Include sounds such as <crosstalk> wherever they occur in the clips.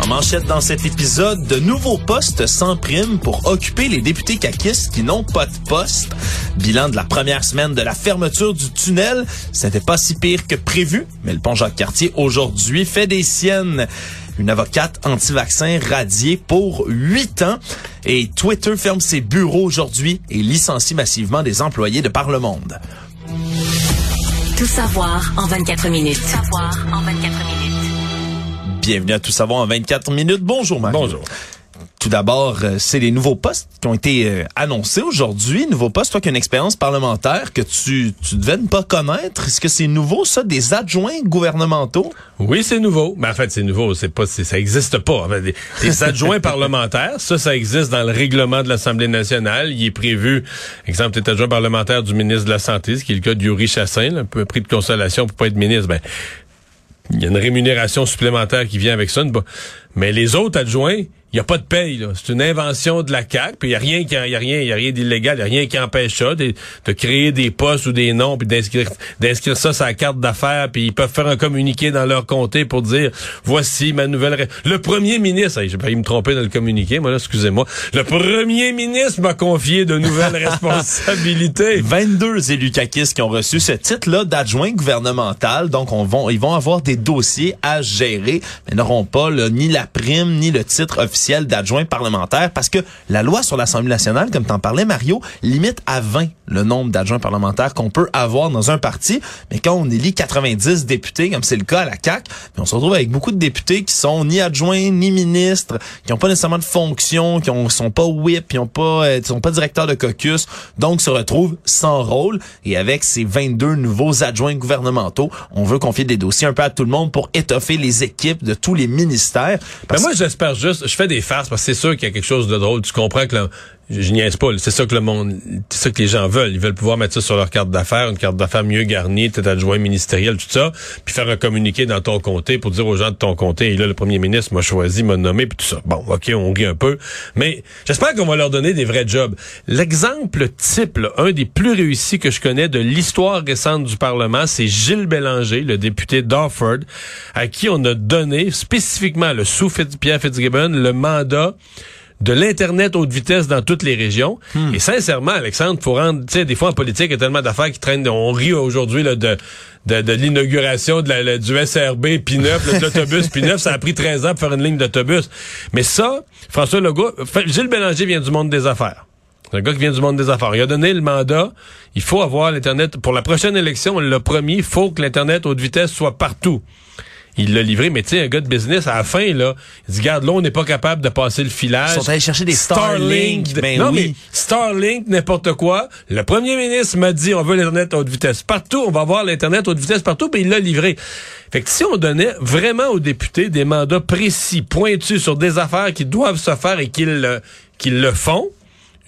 En manchette dans cet épisode, de nouveaux postes sans prime pour occuper les députés caquistes qui n'ont pas de poste. Bilan de la première semaine de la fermeture du tunnel. C'était pas si pire que prévu, mais le pont Jacques-Cartier aujourd'hui fait des siennes. Une avocate anti-vaccin radiée pour huit ans. Et Twitter ferme ses bureaux aujourd'hui et licencie massivement des employés de par le monde. Tout savoir en 24 minutes. Tout savoir en 24 minutes. Bienvenue à Tout savoir en 24 minutes. Bonjour Mario. Bonjour. Tout d'abord, euh, c'est les nouveaux postes qui ont été euh, annoncés aujourd'hui. Nouveaux postes, toi qui as une expérience parlementaire que tu, tu devais ne pas connaître. Est-ce que c'est nouveau, ça, des adjoints gouvernementaux? Oui, c'est nouveau. Mais en fait, c'est nouveau. C'est pas, ça existe pas. En fait, des, des <laughs> adjoints parlementaires, ça, ça existe dans le règlement de l'Assemblée nationale. Il est prévu, exemple, t'es adjoint parlementaire du ministre de la Santé, ce qui est le cas de Yuri Chassin, là, un peu prix de consolation pour pas être ministre. Ben, il y a une rémunération supplémentaire qui vient avec ça. Mais les autres adjoints, il n'y a pas de paye. là. C'est une invention de la CAQ. Puis il n'y a rien, qui- y a rien, y a rien d'illégal. Il n'y a rien qui empêche ça de, de créer des postes ou des noms puis d'inscrire, d'inscrire ça sur la carte d'affaires. Puis ils peuvent faire un communiqué dans leur comté pour dire voici ma nouvelle. Le premier ministre, hey, j'ai failli me tromper dans le communiqué, moi là, excusez-moi. Le premier ministre m'a confié de nouvelles <laughs> responsabilités. 22 élus caquistes qui ont reçu ce titre-là d'adjoint gouvernemental. Donc, on vont, ils vont avoir des dossiers à gérer, mais n'auront pas là, ni la prime, ni le titre officiel d'adjoint parlementaire parce que la loi sur l'Assemblée nationale, comme t'en parlais, Mario, limite à 20 le nombre d'adjoints parlementaires qu'on peut avoir dans un parti. Mais quand on élit 90 députés, comme c'est le cas à la CAQ, on se retrouve avec beaucoup de députés qui sont ni adjoints, ni ministres, qui n'ont pas nécessairement de fonction, qui ont, sont pas whip, qui ont pas, euh, sont pas directeurs de caucus, donc se retrouvent sans rôle. Et avec ces 22 nouveaux adjoints gouvernementaux, on veut confier des dossiers un peu à tout le monde pour étoffer les équipes de tous les ministères. Ben Parce- moi, j'espère juste, je fais des farces parce que c'est sûr qu'il y a quelque chose de drôle. Tu comprends que le- je, je niaise pas. C'est ça que le monde, c'est ça que les gens veulent. Ils veulent pouvoir mettre ça sur leur carte d'affaires, une carte d'affaires mieux garnie, peut-être adjoint ministériel, tout ça, puis faire un communiqué dans ton comté pour dire aux gens de ton comté, et là, le premier ministre m'a choisi, m'a nommé, puis tout ça. Bon, OK, on rit un peu. Mais j'espère qu'on va leur donner des vrais jobs. L'exemple type, un des plus réussis que je connais de l'histoire récente du Parlement, c'est Gilles Bélanger, le député d'Offord, à qui on a donné spécifiquement, le sous Pierre Fitzgibbon, le mandat de l'Internet haute vitesse dans toutes les régions. Et sincèrement, Alexandre, pour rendre, tu sais, des fois en politique, il y a tellement d'affaires qui traînent. On rit aujourd'hui là, de, de, de l'inauguration de la, du SRB P9, là, de l'autobus <laughs> P9. Ça a pris 13 ans pour faire une ligne d'autobus. Mais ça, François Legault, Gilles Bélanger vient du monde des affaires. C'est un gars qui vient du monde des affaires. Il a donné le mandat. Il faut avoir l'Internet. Pour la prochaine élection, on l'a promis, il faut que l'Internet haute vitesse soit partout. Il l'a livré, mais tu sais, un gars de business, à la fin, là, il dit, garde, là, on n'est pas capable de passer le filage. Ils sont allés chercher des Starlink, ben non, oui. mais Starlink, n'importe quoi. Le premier ministre m'a dit, on veut l'Internet haute vitesse partout. On va avoir l'Internet haute vitesse partout, puis il l'a livré. Fait que si on donnait vraiment aux députés des mandats précis, pointus sur des affaires qui doivent se faire et qu'ils qu'ils le font,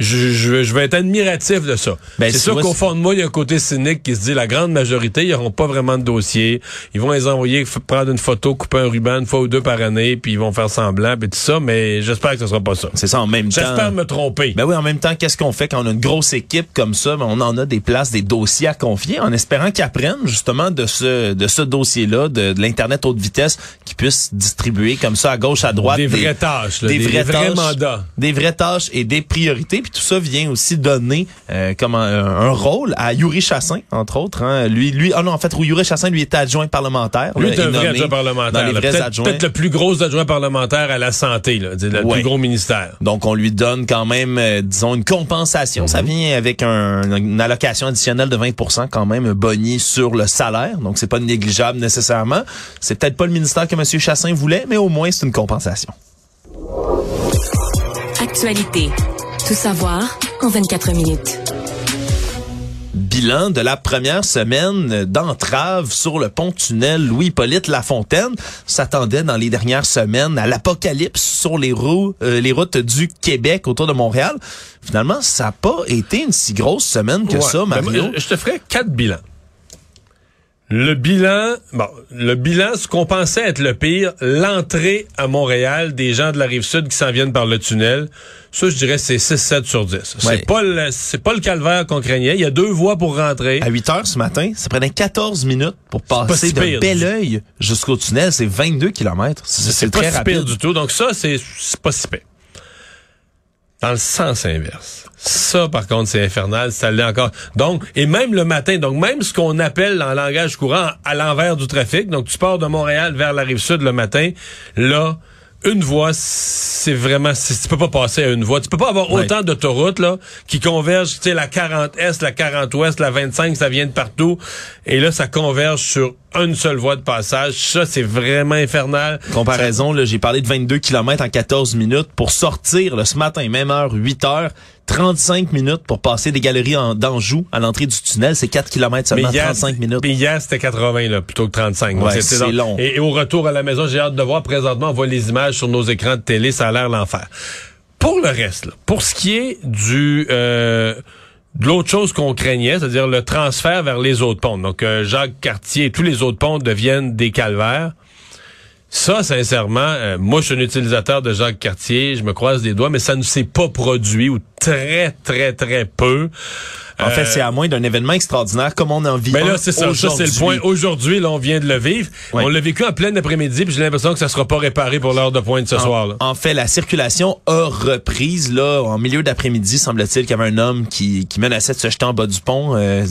je, je, je vais être admiratif de ça. Ben, c'est sûr qu'au fond de moi, il y a un côté cynique qui se dit la grande majorité, ils n'auront pas vraiment de dossier. Ils vont les envoyer prendre une photo, couper un ruban une fois ou deux par année, puis ils vont faire semblant, puis tout ça, mais j'espère que ce sera pas ça. C'est ça en même temps. J'espère me tromper. Ben oui, en même temps, qu'est-ce qu'on fait quand on a une grosse équipe comme ça? Ben, on en a des places, des dossiers à confier, en espérant qu'ils apprennent justement de ce de ce dossier-là, de, de l'internet haute vitesse, qu'ils puissent distribuer comme ça à gauche, à droite, Des vraies tâches, là, des- des vrais tâches, mandats. des vraies tâches et des priorités. Puis tout ça vient aussi donner euh, comme un, un rôle à Yuri Chassin, entre autres. hein. Lui, lui, ah non, en fait, Yuri Chassin, lui était adjoint parlementaire. Lui, là, est un vrai adjoint parlementaire. Dans les là. vrais Peut-être adjoints. peut-être le plus gros adjoint parlementaire à la santé, là, le Ouais. plus gros ministère. Donc, on lui donne quand même, euh, disons, une compensation. Ça vient avec un- une allocation additionnelle de 20% quand même, boni sur le salaire. Donc, c'est pas négligeable nécessairement. C'est peut-être pas le ministère que M. Chassin voulait, mais au moins, c'est une compensation. Actualité. Tout savoir en 24 minutes. bilan de la première semaine d'entrave sur le pont-tunnel Louis-Hippolyte Lafontaine. S'attendait dans les dernières semaines à l'apocalypse sur les, roues, euh, les routes du Québec autour de Montréal. Finalement, ça n'a pas été une si grosse semaine que Ouais. ça, Ben, Mario. je te ferai quatre bilans. Le bilan, bon, le bilan, ce qu'on pensait être le pire, l'entrée à Montréal des gens de la rive sud qui s'en viennent par le tunnel, ça, je dirais, c'est 6-7 sur 10. Ouais. C'est pas le, c'est pas le calvaire qu'on craignait. Il y a deux voies pour rentrer. À 8 heures ce matin, ça prenait 14 minutes pour passer si de pire. Belleuil jusqu'au tunnel. C'est 22 kilomètres. C'est C'est très pas si pire du tout. Donc ça, c'est c'est pas si pire. Dans le sens inverse. Ça, par contre, c'est infernal. Ça l'est encore. Donc, et même le matin, donc même ce qu'on appelle en langage courant à l'envers du trafic. Donc, tu pars de Montréal vers la rive sud le matin. Là, une voie, c'est vraiment, tu peux pas passer à une voie. Tu peux pas avoir autant d'autoroutes, là, qui convergent, tu sais, la 40 Est, la 40 Ouest, la 25, ça vient de partout. Et là, ça converge sur une seule voie de passage. Ça, c'est vraiment infernal. Comparaison, là, j'ai parlé de 22 kilomètres en 14 minutes pour sortir là, ce matin, même heure, 8 heures. 35 minutes pour passer des galeries en d'Anjou à l'entrée du tunnel. C'est 4 kilomètres seulement, 35 minutes. Mais hier, c'était 80 là, plutôt que 35. Donc, Ouais, c'était c'est long. Et, et au retour à la maison, j'ai hâte de voir. Présentement, on voit les images sur nos écrans de télé. Ça a l'air l'enfer. Pour le reste, là, pour ce qui est du... Euh, de l'autre chose qu'on craignait, c'est-à-dire le transfert vers les autres ponts. Donc, euh, Jacques Cartier et tous les autres ponts deviennent des calvaires. Ça, sincèrement, euh, moi, je suis un utilisateur de Jacques Cartier, je me croise les doigts, mais ça ne s'est pas produit ou très, très, très peu. En fait, Euh, c'est à moins d'un événement extraordinaire comme on en vit mais là, c'est ça. Ça, c'est le point. Aujourd'hui, là, on vient de le vivre. On l'a vécu en plein après-midi, puis j'ai l'impression que ça sera pas réparé pour l'heure de pointe ce En- soir. Là. En fait, la circulation a reprise là en milieu d'après-midi. Semble-t-il qu'il y avait un homme qui, qui menaçait de se jeter en bas du pont. Euh,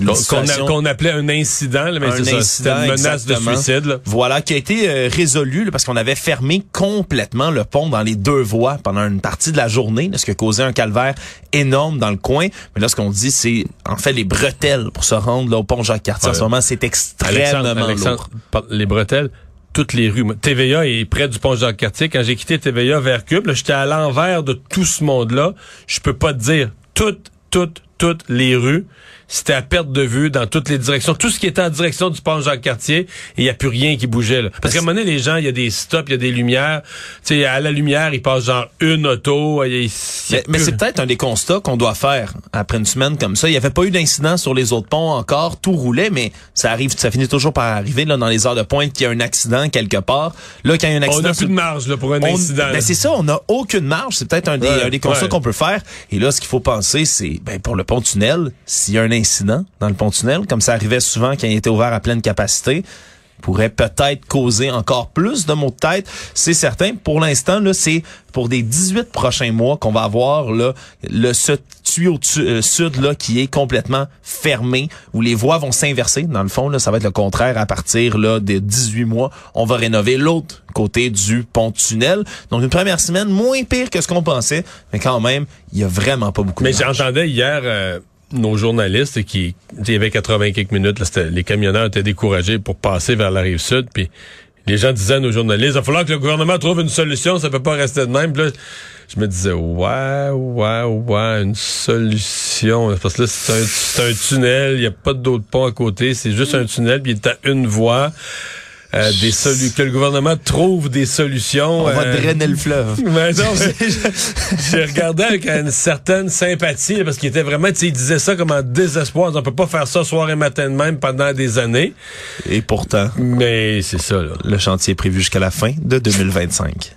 Qu'on appelait un incident, là, mais c'est ça. Une menace exactement. de suicide. Là. Voilà, qui a été euh, résolu parce qu'on avait fermé complètement le pont dans les deux voies pendant une partie de la journée, ce qui a causé un calvaire énorme dans le coin. Mais là, ce qu'on dit, c'est en fait les bretelles pour se rendre là, au pont Jacques-Cartier. En ce moment, c'est extrêmement lourd. par- les bretelles, toutes les rues. TVA est près du pont Jacques-Cartier. Quand j'ai quitté TVA vers Cube, j'étais à l'envers de tout ce monde-là. Je peux pas te dire toutes, toutes, toutes les rues. C'était à perte de vue dans toutes les directions. Tout ce qui était en direction du pont Jacques-Cartier, il y a plus rien qui bougeait. Là. Parce qu'à un moment donné, les gens, il y a des stops, il y a des lumières. Tu sais, à la lumière, il passe genre une auto. il y a- il y a Mais, c'est peut-être un des constats qu'on doit faire après une semaine comme ça. Il n'y avait pas eu d'incident sur les autres ponts encore, tout roulait, mais ça arrive, ça finit toujours par arriver là dans les heures de pointe qu'il y a un accident quelque part. Là, quand il y a un On accident, n'a sur- plus de marge là, pour un on- incident. ben c'est ça, on n'a aucune marge. C'est peut-être un des, Ouais, un des constats ouais. qu'on peut faire. Et là, ce qu'il faut penser, c'est ben, pour le pont-tunnel, s'il y a un incident dans le pont-tunnel, comme ça arrivait souvent quand il était ouvert à pleine capacité, pourrait peut-être causer encore plus de maux de tête. C'est certain. Pour l'instant, là, c'est pour des 18 prochains mois qu'on va avoir là, le ce tuyau tu- euh, sud là qui est complètement fermé, où les voies vont s'inverser. Dans le fond, là, ça va être le contraire à partir là de 18 mois. On va rénover l'autre côté du pont-tunnel. Donc une première semaine moins pire que ce qu'on pensait, mais quand même, il y a vraiment pas beaucoup Mais de marge. j'entendais hier euh, nos journalistes qui, il y avait 80 quelques minutes, là, les camionneurs étaient découragés pour passer vers la rive sud, puis les gens disaient à nos journalistes, il va falloir que le gouvernement trouve une solution, ça peut pas rester de même. Là, je me disais, ouais, ouais, ouais, une solution. Parce que là, c'est un, un tunnel, il n'y a pas d'autre pont à côté, c'est juste un tunnel, puis il est à une voie. Euh, des solu que le gouvernement trouve des solutions. On va euh, drainer le fleuve. <laughs> <laughs> mais non, j'ai regardé avec une certaine sympathie parce qu'il était vraiment, tu sais, il disait ça comme en désespoir. On peut pas faire ça soir et matin de même pendant des années. Et pourtant, Mais c'est ça, là. le chantier est prévu jusqu'à la fin de 2025.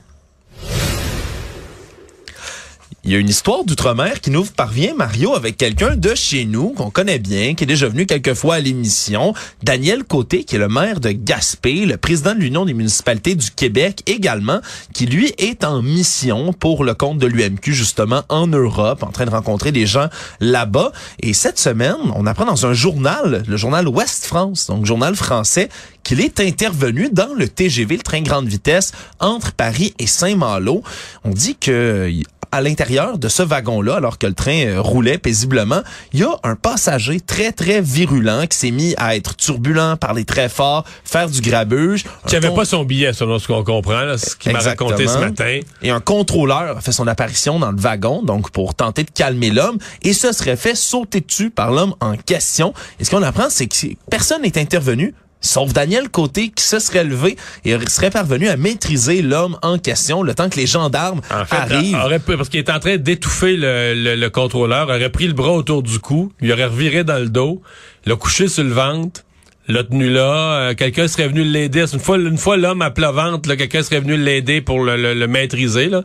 Il y a une histoire d'outre-mer qui nous parvient, Mario, avec quelqu'un de chez nous, qu'on connaît bien, qui est déjà venu quelques fois à l'émission. Daniel Côté, qui est le maire de Gaspé, le président de l'Union des municipalités du Québec également, qui lui est en mission pour le compte de l'UMQ, justement, en Europe, en train de rencontrer des gens là-bas. Et cette semaine, on apprend dans un journal, le journal Ouest France, donc journal français, qu'il est intervenu dans le TGV, le train grande vitesse, entre Paris et Saint-Malo. On dit que à l'intérieur de ce wagon-là, alors que le train euh, roulait paisiblement, il y a un passager très, très virulent qui s'est mis à être turbulent, parler très fort, faire du grabuge. Qui Un avait con- pas son billet, selon ce qu'on comprend, là, ce qu'il m'a raconté ce matin. Et un contrôleur a fait son apparition dans le wagon, donc pour tenter de calmer l'homme, et ce serait fait sauter dessus par l'homme en question. Et ce qu'on apprend, c'est que personne n'est intervenu. Sauf Daniel Côté qui se serait levé et serait parvenu à maîtriser l'homme en question le temps que les gendarmes En fait, arrivent. aurait pu- parce qu'il est en train d'étouffer le, le- le contrôleur, aurait pris le bras autour du cou, il aurait reviré dans le dos, l'a couché sur le ventre, l'a tenu là. Euh, quelqu'un serait venu l'aider. Une fois, une fois l'homme à plat ventre, quelqu'un serait venu l'aider pour le, le, le maîtriser. Là.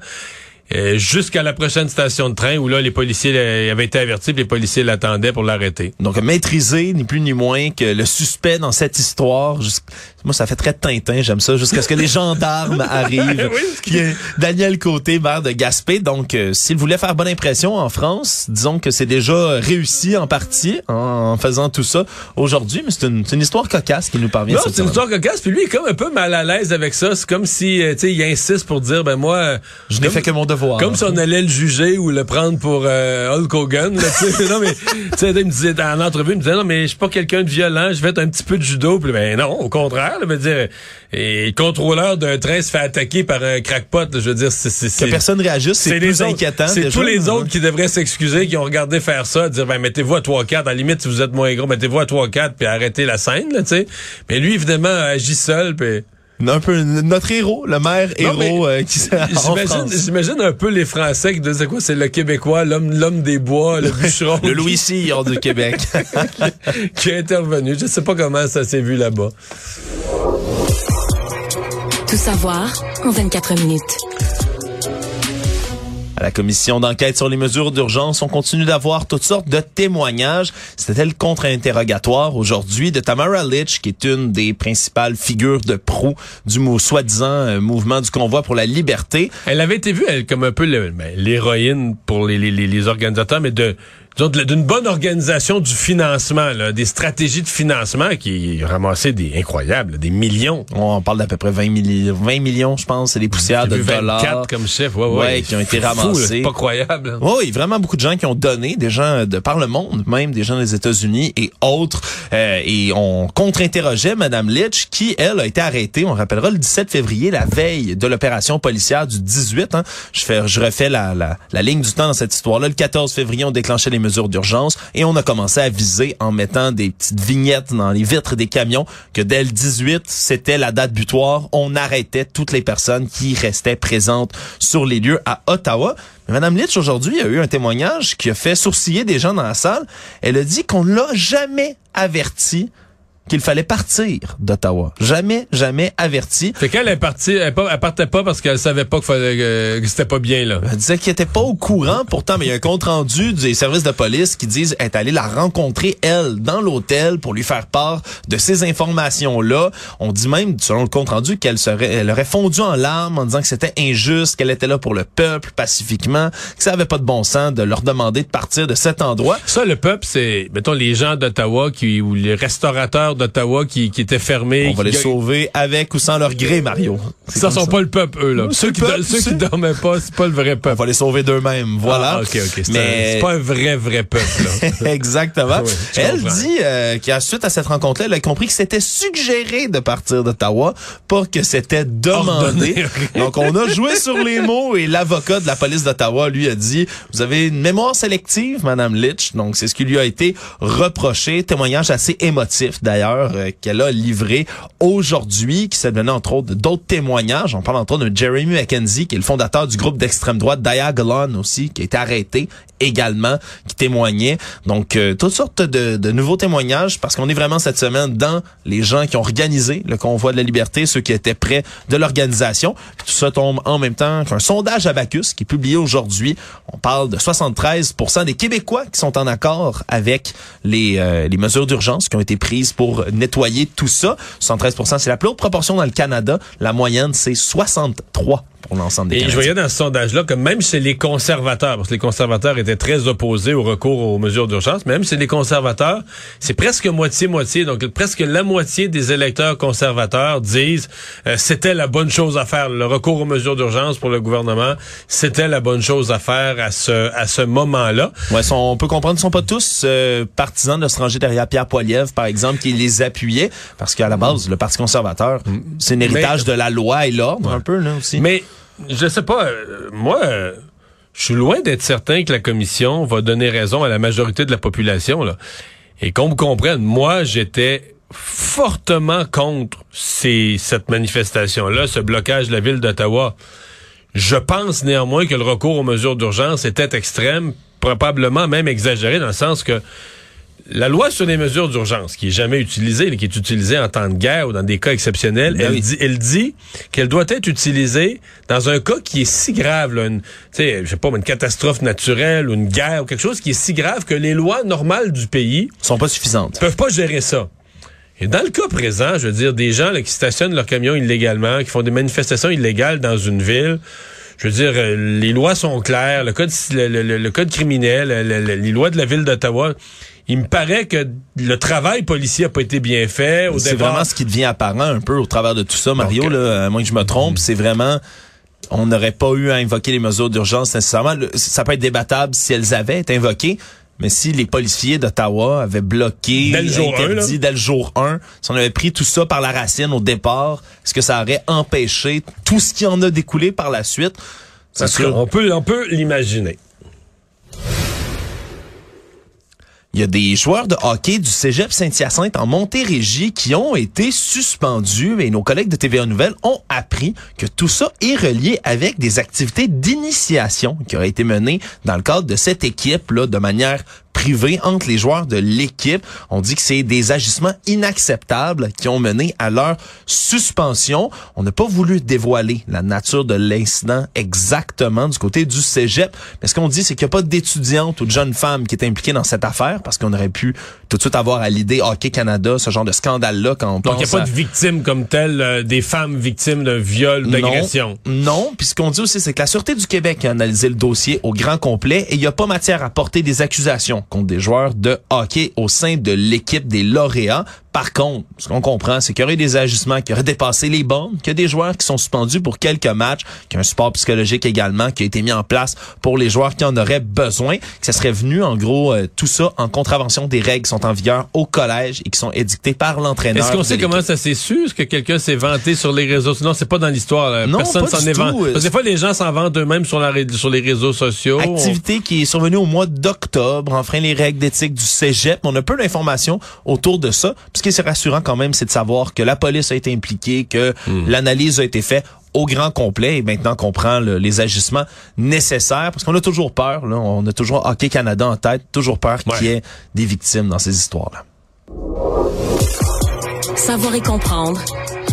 Euh, jusqu'à la prochaine station de train où là les policiers euh, avaient été avertis, les policiers l'attendaient pour l'arrêter. Donc maîtriser ni plus ni moins que le suspect dans cette histoire. Moi ça fait très Tintin, j'aime ça jusqu'à ce que les gendarmes <laughs> arrivent. oui, Daniel Côté, maire de Gaspé. Donc euh, s'il voulait faire bonne impression en France, disons que c'est déjà réussi en partie en, faisant tout ça aujourd'hui, mais c'est une, une, histoire cocasse qui nous parvient. Non, c'est une histoire cocasse. Puis lui il est comme un peu mal à l'aise avec ça. C'est comme si tu sais il insiste pour dire ben moi je n'ai fait que mon devoir comme si on allait le juger ou le prendre pour euh, Hulk Hogan. Là, <laughs> non, mais, il me disait, dans l'entrevue, il me disait, non, mais je suis pas quelqu'un de violent, je vais être un petit peu de judo. Puis, ben non, au contraire, je veux dire, et le contrôleur d'un train se fait attaquer par un crackpot. je veux dire, c'est... Que personne réagisse, c'est plus inquiétant. C'est tous les autres qui devraient s'excuser, qui ont regardé faire ça, dire, ben mettez-vous à 3-4, à la limite, si vous êtes moins gros, mettez-vous à 3-4, puis arrêtez la scène, tu sais. Mais lui, évidemment, agit seul, puis un peu notre héros, le maire héros euh, qui J'imagine, j'imagine un peu les Français qui disaient quoi, c'est le Québécois, l'homme, l'homme des bois, le <laughs> bûcheron. le Louis Cyr du Québec. <laughs> qui est intervenu. Je sais pas comment ça s'est vu là-bas. Tout savoir en 24 minutes. À la commission d'enquête sur les mesures d'urgence, on continue d'avoir toutes sortes de témoignages. C'était le contre-interrogatoire aujourd'hui de Tamara Litch, qui est une des principales figures de proue du soi-disant euh, mouvement du convoi pour la liberté. Elle avait été vue, elle, comme un peu ben, l'héroïne pour les, les, les organisateurs, mais de d'une bonne organisation du financement, là, des stratégies de financement qui ramassaient des incroyables, des millions. On parle d'à peu près 20, millions, 20 millions, je pense, c'est des poussières de dollars. comme chef, ouais, ouais, qui ont été ramassés. C'est pas croyable. Oui, vraiment beaucoup de gens qui ont donné, des gens de par le monde, même des gens des États-Unis et autres, euh, et on contre-interrogeait Madame Litch, qui elle a été arrêtée. On rappellera le 17 février, la veille de l'opération policière du 18. Hein. Je fais, je refais la, la, la ligne du temps dans cette histoire-là. Le 14 février, on déclenchait les d'urgence et on a commencé à viser en mettant des petites vignettes dans les vitres des camions que dès le 18, c'était la date butoir. On arrêtait toutes les personnes qui restaient présentes sur les lieux à Ottawa. Madame Litch, aujourd'hui, a eu un témoignage qui a fait sourciller des gens dans la salle. Elle a dit qu'on ne l'a jamais averti qu'il fallait partir d'Ottawa. Jamais, jamais averti. Fait qu'elle est partie, elle, partait pas parce qu'elle savait pas que, c'était pas bien là. Elle disait qu'elle était pas au courant. Pourtant, mais il y a un compte rendu des services de police qui disent être allé la rencontrer elle dans l'hôtel pour lui faire part de ces informations là. On dit même selon le compte rendu qu'elle serait, elle aurait fondu en larmes en disant que c'était injuste, qu'elle était là pour le peuple pacifiquement, que ça avait pas de bon sens de leur demander de partir de cet endroit. Ça, le peuple, c'est mettons les gens d'Ottawa qui ou les restaurateurs d'Ottawa qui, qui étaient fermés. On va les sauver avec ou sans leur gré, Mario. Ça sont pas le peuple, eux, là. ceux, qui, ceux qui dormaient pas, c'est pas le vrai peuple. On va les sauver d'eux-mêmes, voilà. Ah, ok, ok. C'est pas un vrai, vrai peuple, là. <laughs> Exactement. elle dit euh, qu'à suite à cette rencontre-là, elle a compris que c'était suggéré de partir d'Ottawa, pas que c'était demandé. <laughs> Donc, on a joué sur les mots et l'avocat de la police d'Ottawa, lui, a dit, vous avez une mémoire sélective, Madame Litch. Donc, c'est ce qui lui a été reproché. Témoignage assez émotif, d'ailleurs euh, qu'elle a livré aujourd'hui, qui s'est donné entre autres d'autres témoignages. On parle entre autres de Jeremy McKenzie, qui est le fondateur du groupe d'extrême droite Diagolon aussi, qui a été arrêté également, qui témoignait. Donc, euh, toutes sortes de, de, nouveaux témoignages, parce qu'on est vraiment cette semaine dans les gens qui ont organisé le convoi de la liberté, ceux qui étaient près de l'organisation. Tout ça tombe en même temps qu'un sondage à Bacchus qui est publié aujourd'hui. On parle de 73% des Québécois qui sont en accord avec les, euh, les mesures d'urgence qui ont été prises pour nettoyer tout ça. 113 c'est la plus haute proportion dans le Canada. La moyenne, c'est 63 pour l'ensemble des Et je voyais dans ce sondage-là que même chez les conservateurs, parce que les conservateurs étaient très opposés au recours aux mesures d'urgence, même chez les conservateurs, c'est presque moitié-moitié. Donc presque la moitié des électeurs conservateurs disent euh, c'était la bonne chose à faire. Le recours aux mesures d'urgence pour le gouvernement, c'était la bonne chose à faire à ce à ce moment-là. Ouais, on peut comprendre qu'ils sont pas tous euh, partisans de se ranger derrière Pierre Poilievre, par exemple, qui les appuyait, parce qu'à la base, le Parti conservateur, c'est un héritage de la loi et l'ordre, un peu là aussi. Mais je sais pas, euh, moi, je suis loin d'être certain que la commission va donner raison à la majorité de la population. Là. Et qu'on me comprenne, moi, j'étais fortement contre ces, cette manifestation-là, ce blocage de la ville d'Ottawa. Je pense néanmoins que le recours aux mesures d'urgence était extrême, probablement même exagéré, dans le sens que La loi sur les mesures d'urgence, qui est jamais utilisée, qui est utilisée en temps de guerre ou dans des cas exceptionnels, Ben elle, dit, elle dit qu'elle doit être utilisée dans un cas qui est si grave, là, une, je sais pas, une catastrophe naturelle ou une guerre ou quelque chose qui est si grave que les lois normales du pays sont pas suffisantes. peuvent pas gérer ça. Et dans le cas présent, je veux dire, des gens là, qui stationnent leur camion illégalement, qui font des manifestations illégales dans une ville, je veux dire, euh, les lois sont claires, le code, le, le- le code criminel, le- le- les lois de la ville d'Ottawa, il me paraît que le travail policier a pas été bien fait. Au C'est vraiment ce qui devient apparent un peu au travers de tout ça, Mario. Donc, là, à moins que je me trompe, c'est vraiment on n'aurait pas eu à invoquer les mesures d'urgence nécessairement. Ça peut être débattable si elles avaient été invoquées. Mais si les policiers d'Ottawa avaient bloqué, Dès le jour un, interdit là. dès le jour 1, si on avait pris tout ça par la racine au départ, est-ce que ça aurait empêché tout ce qui en a découlé par la suite? Parce sûr. qu'on peut, on peut l'imaginer. Il y a des joueurs de hockey du Cégep Saint-Hyacinthe en Montérégie qui ont été suspendus et nos collègues de TVA Nouvelles ont appris que tout ça est relié avec des activités d'initiation qui auraient été menées dans le cadre de cette équipe-là de manière privée entre les joueurs de l'équipe. On dit que c'est des agissements inacceptables qui ont mené à leur suspension. On n'a pas voulu dévoiler la nature de l'incident exactement du côté du cégep. Mais ce qu'on dit, c'est qu'il n'y a pas d'étudiante ou de jeune femme qui est impliquée dans cette affaire parce qu'on aurait pu tout de suite avoir à l'idée Hockey Canada, ce genre de scandale-là quand on Donc, il n'y a pas à- de victimes comme telles, euh, des femmes victimes d'un viol d'agression. non, non. Puis ce qu'on dit aussi, c'est que la Sûreté du Québec a analysé le dossier au grand complet et il n'y a pas matière à porter des accusations des joueurs de hockey au sein de l'équipe des lauréats. Par contre, ce qu'on comprend, c'est qu'il y aurait des agissements qui auraient dépassé les bornes, qu'il y a des joueurs qui sont suspendus pour quelques matchs, qu'il y a un support psychologique également qui a été mis en place pour les joueurs qui en auraient besoin, que ça serait venu, en gros, euh, tout ça en contravention des règles qui sont en vigueur au collège et qui sont édictées par l'entraîneur. Est-ce qu'on sait comment ça s'est su? Est-ce que quelqu'un s'est vanté sur les réseaux? Non, c'est pas dans l'histoire. Personne s'en est vanté. Parce que des fois, les gens s'en vantent eux-mêmes sur, la ré- sur les réseaux sociaux. Activité qui est survenue au mois d'octobre, enfreint les règles d'éthique du cégep. On a peu d'informations autour de ça. Ce qui est rassurant quand même, c'est de savoir que la police a été impliquée, que l'analyse a été faite au grand complet et maintenant qu'on prend le- les agissements nécessaires parce qu'on a toujours peur là, on a toujours Hockey Canada en tête, toujours peur Ouais. qu'il y ait des victimes dans ces histoires-là. Savoir et comprendre.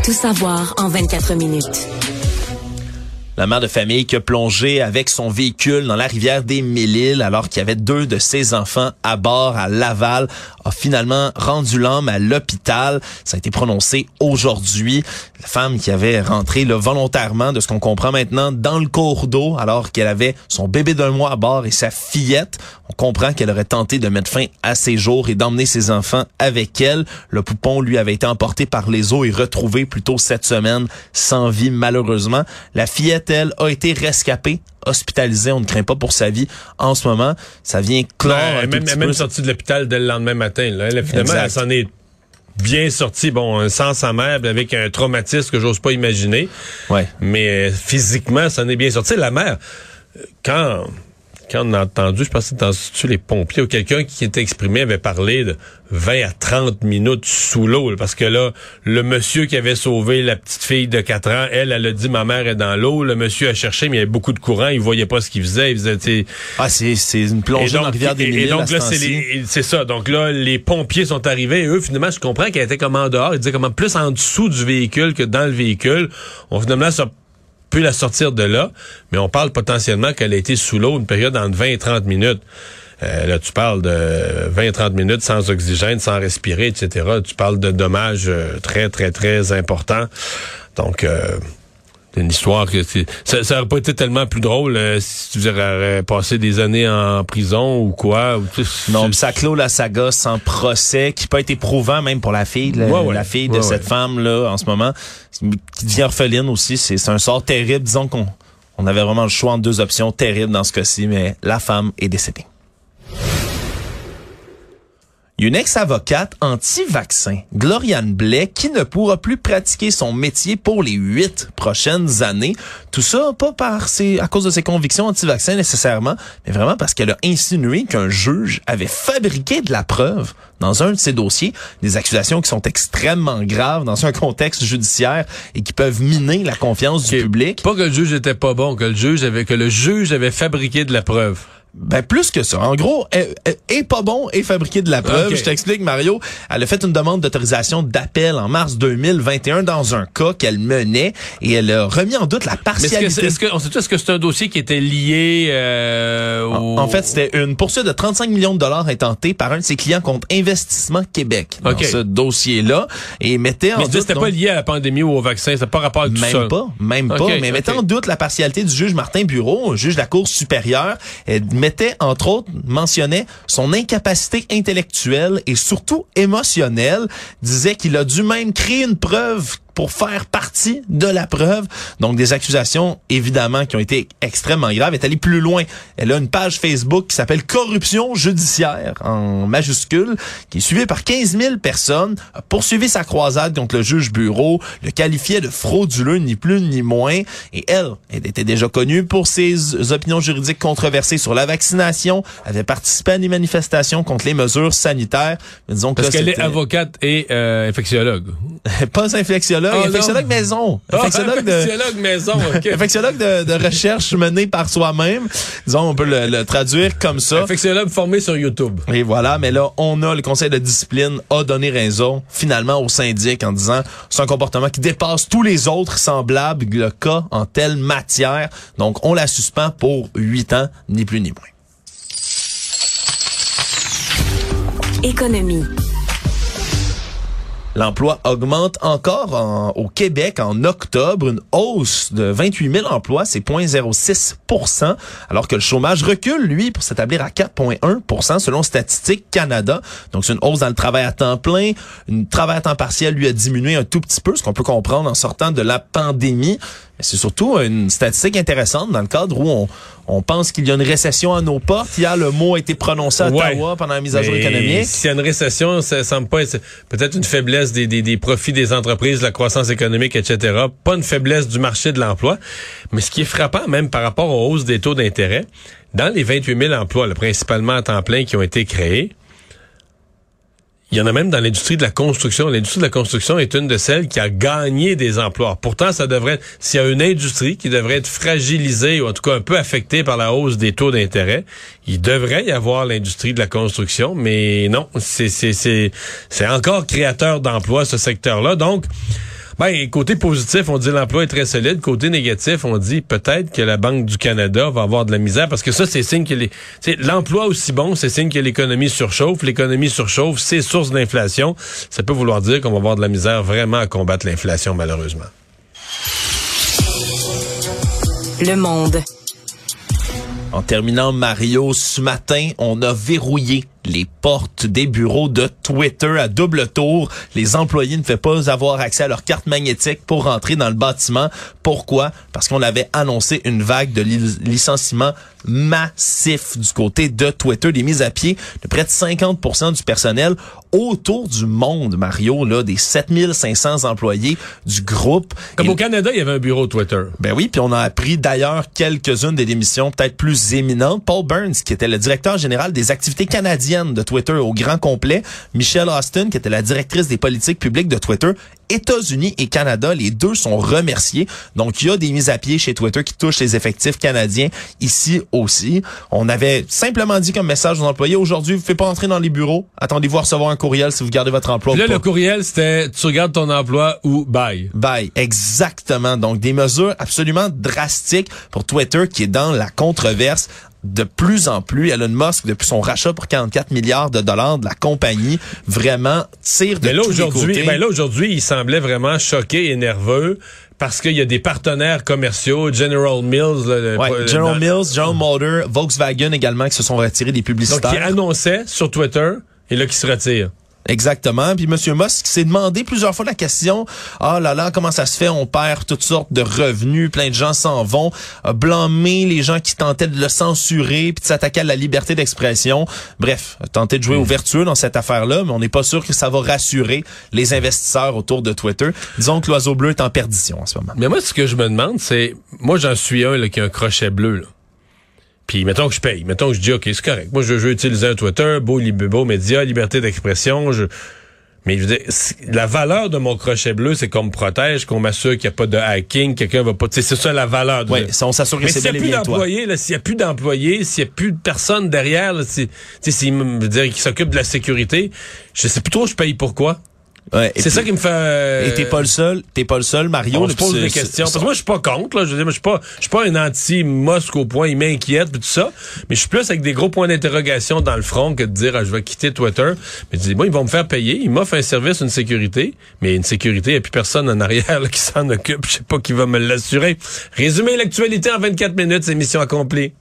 Tout savoir en 24 minutes. La mère de famille qui a plongé avec son véhicule dans la rivière des Mille-Îles alors qu'il y avait deux de ses enfants à bord à Laval a finalement rendu l'âme à l'hôpital. Ça a été prononcé aujourd'hui. La femme qui avait rentré là, volontairement, de ce qu'on comprend maintenant, dans le cours d'eau alors qu'elle avait son bébé d'un mois à bord et sa fillette. On comprend qu'elle aurait tenté de mettre fin à ses jours et d'emmener ses enfants avec elle. Le poupon, lui, avait été emporté par les eaux et retrouvé plus tôt cette semaine sans vie, malheureusement. La fillette, elle, a été rescapée, hospitalisée. On ne craint pas pour sa vie en ce moment. Ça vient clore Ouais, un est même, petit elle est même peu. sortie de l'hôpital dès le lendemain matin. Là. Elle, finalement, Exact. elle s'en est bien sortie, bon, sans sa mère, avec un traumatisme que j'ose pas imaginer. Ouais. Mais euh, physiquement, ça en est bien sorti. La mère, euh, quand quand on a entendu, je pense que c'était dans les pompiers ou quelqu'un qui était exprimé avait parlé de 20 à 30 minutes sous l'eau. Parce que là, le monsieur qui avait sauvé la petite fille de 4 ans, elle, elle a dit ma mère est dans l'eau. Le monsieur a cherché, mais il y avait beaucoup de courant, il voyait pas ce qu'il faisait. Il faisait, Ah, c'est, c'est une plongée dans la rivière des et- et donc là, c'est temps-ci. les- c'est ça. Donc là, les pompiers sont arrivés. Et eux, finalement, je comprends qu'elle était comme en dehors. Ils disaient comment plus en dessous du véhicule que dans le véhicule. On finalement ça pu la sortir de là, mais on parle potentiellement qu'elle a été sous l'eau une période entre 20 et 30 minutes. Euh, là, tu parles de 20 et 30 minutes sans oxygène, sans respirer, etc. Tu parles de dommages euh, très, très, très importants. Donc, euh, une histoire que c'est- ça, ça aurait pas été tellement plus drôle euh, si tu aurais passé des années en prison ou quoi. Ou, Non, c'est- puis ça clôt la saga sans procès, qui peut être éprouvant même pour la fille, la, Ouais, ouais. la fille de Ouais, cette femme là en ce moment, qui devient orpheline aussi. C'est c'est un sort terrible. Disons qu'on on avait vraiment le choix entre deux options terribles dans ce cas-ci, mais la femme est décédée. Il y a une ex-avocate anti-vaccin, Gloriane Blais, qui ne pourra plus pratiquer son métier pour les huit prochaines années. Tout ça, pas par ses, à cause de ses convictions anti-vaccin nécessairement, mais vraiment parce qu'elle a insinué qu'un juge avait fabriqué de la preuve dans un de ses dossiers, des accusations qui sont extrêmement graves dans un contexte judiciaire et qui peuvent miner la confiance du public. Pas que le juge était pas bon, que le juge avait que le juge avait fabriqué de la preuve. Ben plus que ça. En gros, est, est pas bon et fabriqué de la preuve. Je t'explique, Mario. Elle a fait une demande d'autorisation d'appel en mars 2021 dans un cas qu'elle menait et elle a remis en doute la Mais est-ce que, partialité. c'est- est-ce que, on sait est-ce que c'est un dossier qui était lié euh, au... En, en fait, c'était une poursuite de 35 millions de dollars intentée par un de ses clients contre Investissement Québec dans ce dossier-là et mettait en Mais doute c'était pas lié à la pandémie ou au vaccin, c'était pas rapport avec tout ça. Même pas, même pas. Mais mettait en doute la partialité du juge Martin Bureau, un juge de la Cour supérieure. Elle mettait, entre autres, mentionnait son incapacité intellectuelle et surtout émotionnelle. Disait qu'il a dû même créer une preuve pour faire partie de la preuve. Donc, des accusations, évidemment, qui ont été extrêmement graves. Elle est allée plus loin. Elle a une page Facebook qui s'appelle Corruption judiciaire, en majuscule, qui est suivie par 15 000 personnes, a poursuivi sa croisade contre le juge bureau, le qualifiait de frauduleux, ni plus ni moins. Et elle, elle était déjà connue pour ses opinions juridiques controversées sur la vaccination, avait participé à des manifestations contre les mesures sanitaires. Mais disons que Parce qu'elle est avocate et euh, infectiologue. <laughs> pas infectiologue, Ah, infectiologue maison. Infectiologue de... Infectiologue maison, OK. <laughs> Infectiologue de, de recherche menée par soi-même. Disons, on peut le, le traduire comme ça. Infectiologue formé sur YouTube. Et voilà, mais là, on a le conseil de discipline a donné raison finalement au syndic en disant c'est un comportement qui dépasse tous les autres semblables le cas en telle matière. Donc, on la suspend pour huit ans, ni plus ni moins. Économie. L'emploi augmente encore en- au Québec en octobre, une hausse de 28 000 emplois, c'est 0,06% alors que le chômage recule, lui, pour s'établir à 4,1% selon Statistique Canada. Donc, c'est une hausse dans le travail à temps plein. Le travail à temps partiel, lui, a diminué un tout petit peu, ce qu'on peut comprendre en sortant de la pandémie. C'est surtout une statistique intéressante dans le cadre où on, on pense qu'il y a une récession à nos portes. Hier, le mot a été prononcé à Ouais. Ottawa pendant la mise à jour économique. S'il y a une récession, ça semble pas être peut-être une faiblesse des, des, des profits des entreprises, la croissance économique, etc. Pas une faiblesse du marché de l'emploi. Mais ce qui est frappant, même par rapport aux hausses des taux d'intérêt, dans les 28 000 emplois, là, principalement à temps plein, qui ont été créés, il y en a même dans l'industrie de la construction. L'industrie de la construction est une de celles qui a gagné des emplois. Pourtant, ça devrait s'il y a une industrie qui devrait être fragilisée ou en tout cas un peu affectée par la hausse des taux d'intérêt, il devrait y avoir l'industrie de la construction, mais non, c'est encore créateur d'emplois, ce secteur-là. Donc, ben, côté positif, on dit l'emploi est très solide. Côté négatif, on dit peut-être que la Banque du Canada va avoir de la misère parce que ça, c'est signe que les, c'est l'emploi aussi bon, c'est signe que l'économie surchauffe. L'économie surchauffe, c'est source d'inflation. Ça peut vouloir dire qu'on va avoir de la misère vraiment à combattre l'inflation, malheureusement. Le monde. En terminant, Mario, ce matin, on a verrouillé les portes des bureaux de Twitter à double tour. Les employés ne pouvaient pas avoir accès à leur carte magnétique pour rentrer dans le bâtiment. Pourquoi? Parce qu'on avait annoncé une vague de li- licenciements massifs du côté de Twitter, des mises à pied de près de 50% du personnel autour du monde, Mario, là, des 7500 employés du groupe. Comme Et- au Canada, il y avait un bureau Twitter. ben oui, puis on a appris d'ailleurs quelques-unes des démissions peut-être plus éminentes. Paul Burns, qui était le directeur général des activités canadiennes de Twitter au grand complet. Michelle Austin, qui était la directrice des politiques publiques de Twitter. États-Unis et Canada, les deux sont remerciés. Donc, il y a des mises à pied chez Twitter qui touchent les effectifs canadiens ici aussi. On avait simplement dit comme message aux employés, aujourd'hui, vous ne faites pas entrer dans les bureaux. Attendez-vous à recevoir un courriel si vous gardez votre emploi Puis là, ou pas. le courriel, c'était tu regardes ton emploi ou bye. Bye. Exactement. Donc, des mesures absolument drastiques pour Twitter qui est dans la controverse de plus en plus. Elon Musk, depuis son rachat pour 44 milliards de dollars de la compagnie, vraiment tire de Mais là, aujourd'hui, ben là, aujourd'hui, il semblait vraiment choqué et nerveux parce qu'il y a des partenaires commerciaux, General Mills, le- Ouais, le- General Mills, General Motors, Volkswagen également qui se sont retirés des donc publicitaires. qui annonçait sur Twitter et là qui se retire. Exactement. Puis Monsieur Musk s'est demandé plusieurs fois la question Ah là là, comment ça se fait? On perd toutes sortes de revenus, plein de gens s'en vont. A blâmé les gens qui tentaient de le censurer puis de s'attaquer à la liberté d'expression. Bref, a tenté de jouer au vertueux dans cette affaire-là, mais on n'est pas sûr que ça va rassurer les investisseurs autour de Twitter. Disons que l'oiseau bleu est en perdition en ce moment. Mais moi, ce que je me demande, c'est, moi, j'en suis un là, qui a un crochet bleu. Là. Puis mettons que je paye, mettons que je dis OK, c'est correct. Moi, je, veux utiliser un Twitter, beau, beau média, liberté d'expression. Je... Mais je veux dire, la valeur de mon crochet bleu, c'est qu'on me protège, qu'on m'assure qu'il n'y a pas de hacking, quelqu'un va pas. C'est ça la valeur. de- Ouais, ça, on s'assure que Mais c'est s'il n'y a plus d'employés, s'il n'y a plus d'employés, s'il n'y a plus de personnes derrière, là, si, dire qui s'occupe de la sécurité, je sais plus trop je paye pourquoi. Ouais, et C'est ça puis- qui me fait. euh, Et t'es pas le seul, t'es pas le seul, Mario. on se pose puis des questions. Parce que moi, je suis pas contre. Là. Je veux dire, moi, je suis pas, je suis pas un anti-mosque au point, il m'inquiète, puis tout ça. Mais je suis plus avec des gros points d'interrogation dans le front que de dire, ah, je vais quitter Twitter. Mais dis, moi, ils vont me faire payer. Ils m'offrent un service, une sécurité. Mais une sécurité, il n'y a plus personne en arrière là, qui s'en occupe. Je sais pas qui va me l'assurer. Résumer l'actualité en 24 minutes, c'est mission accomplie.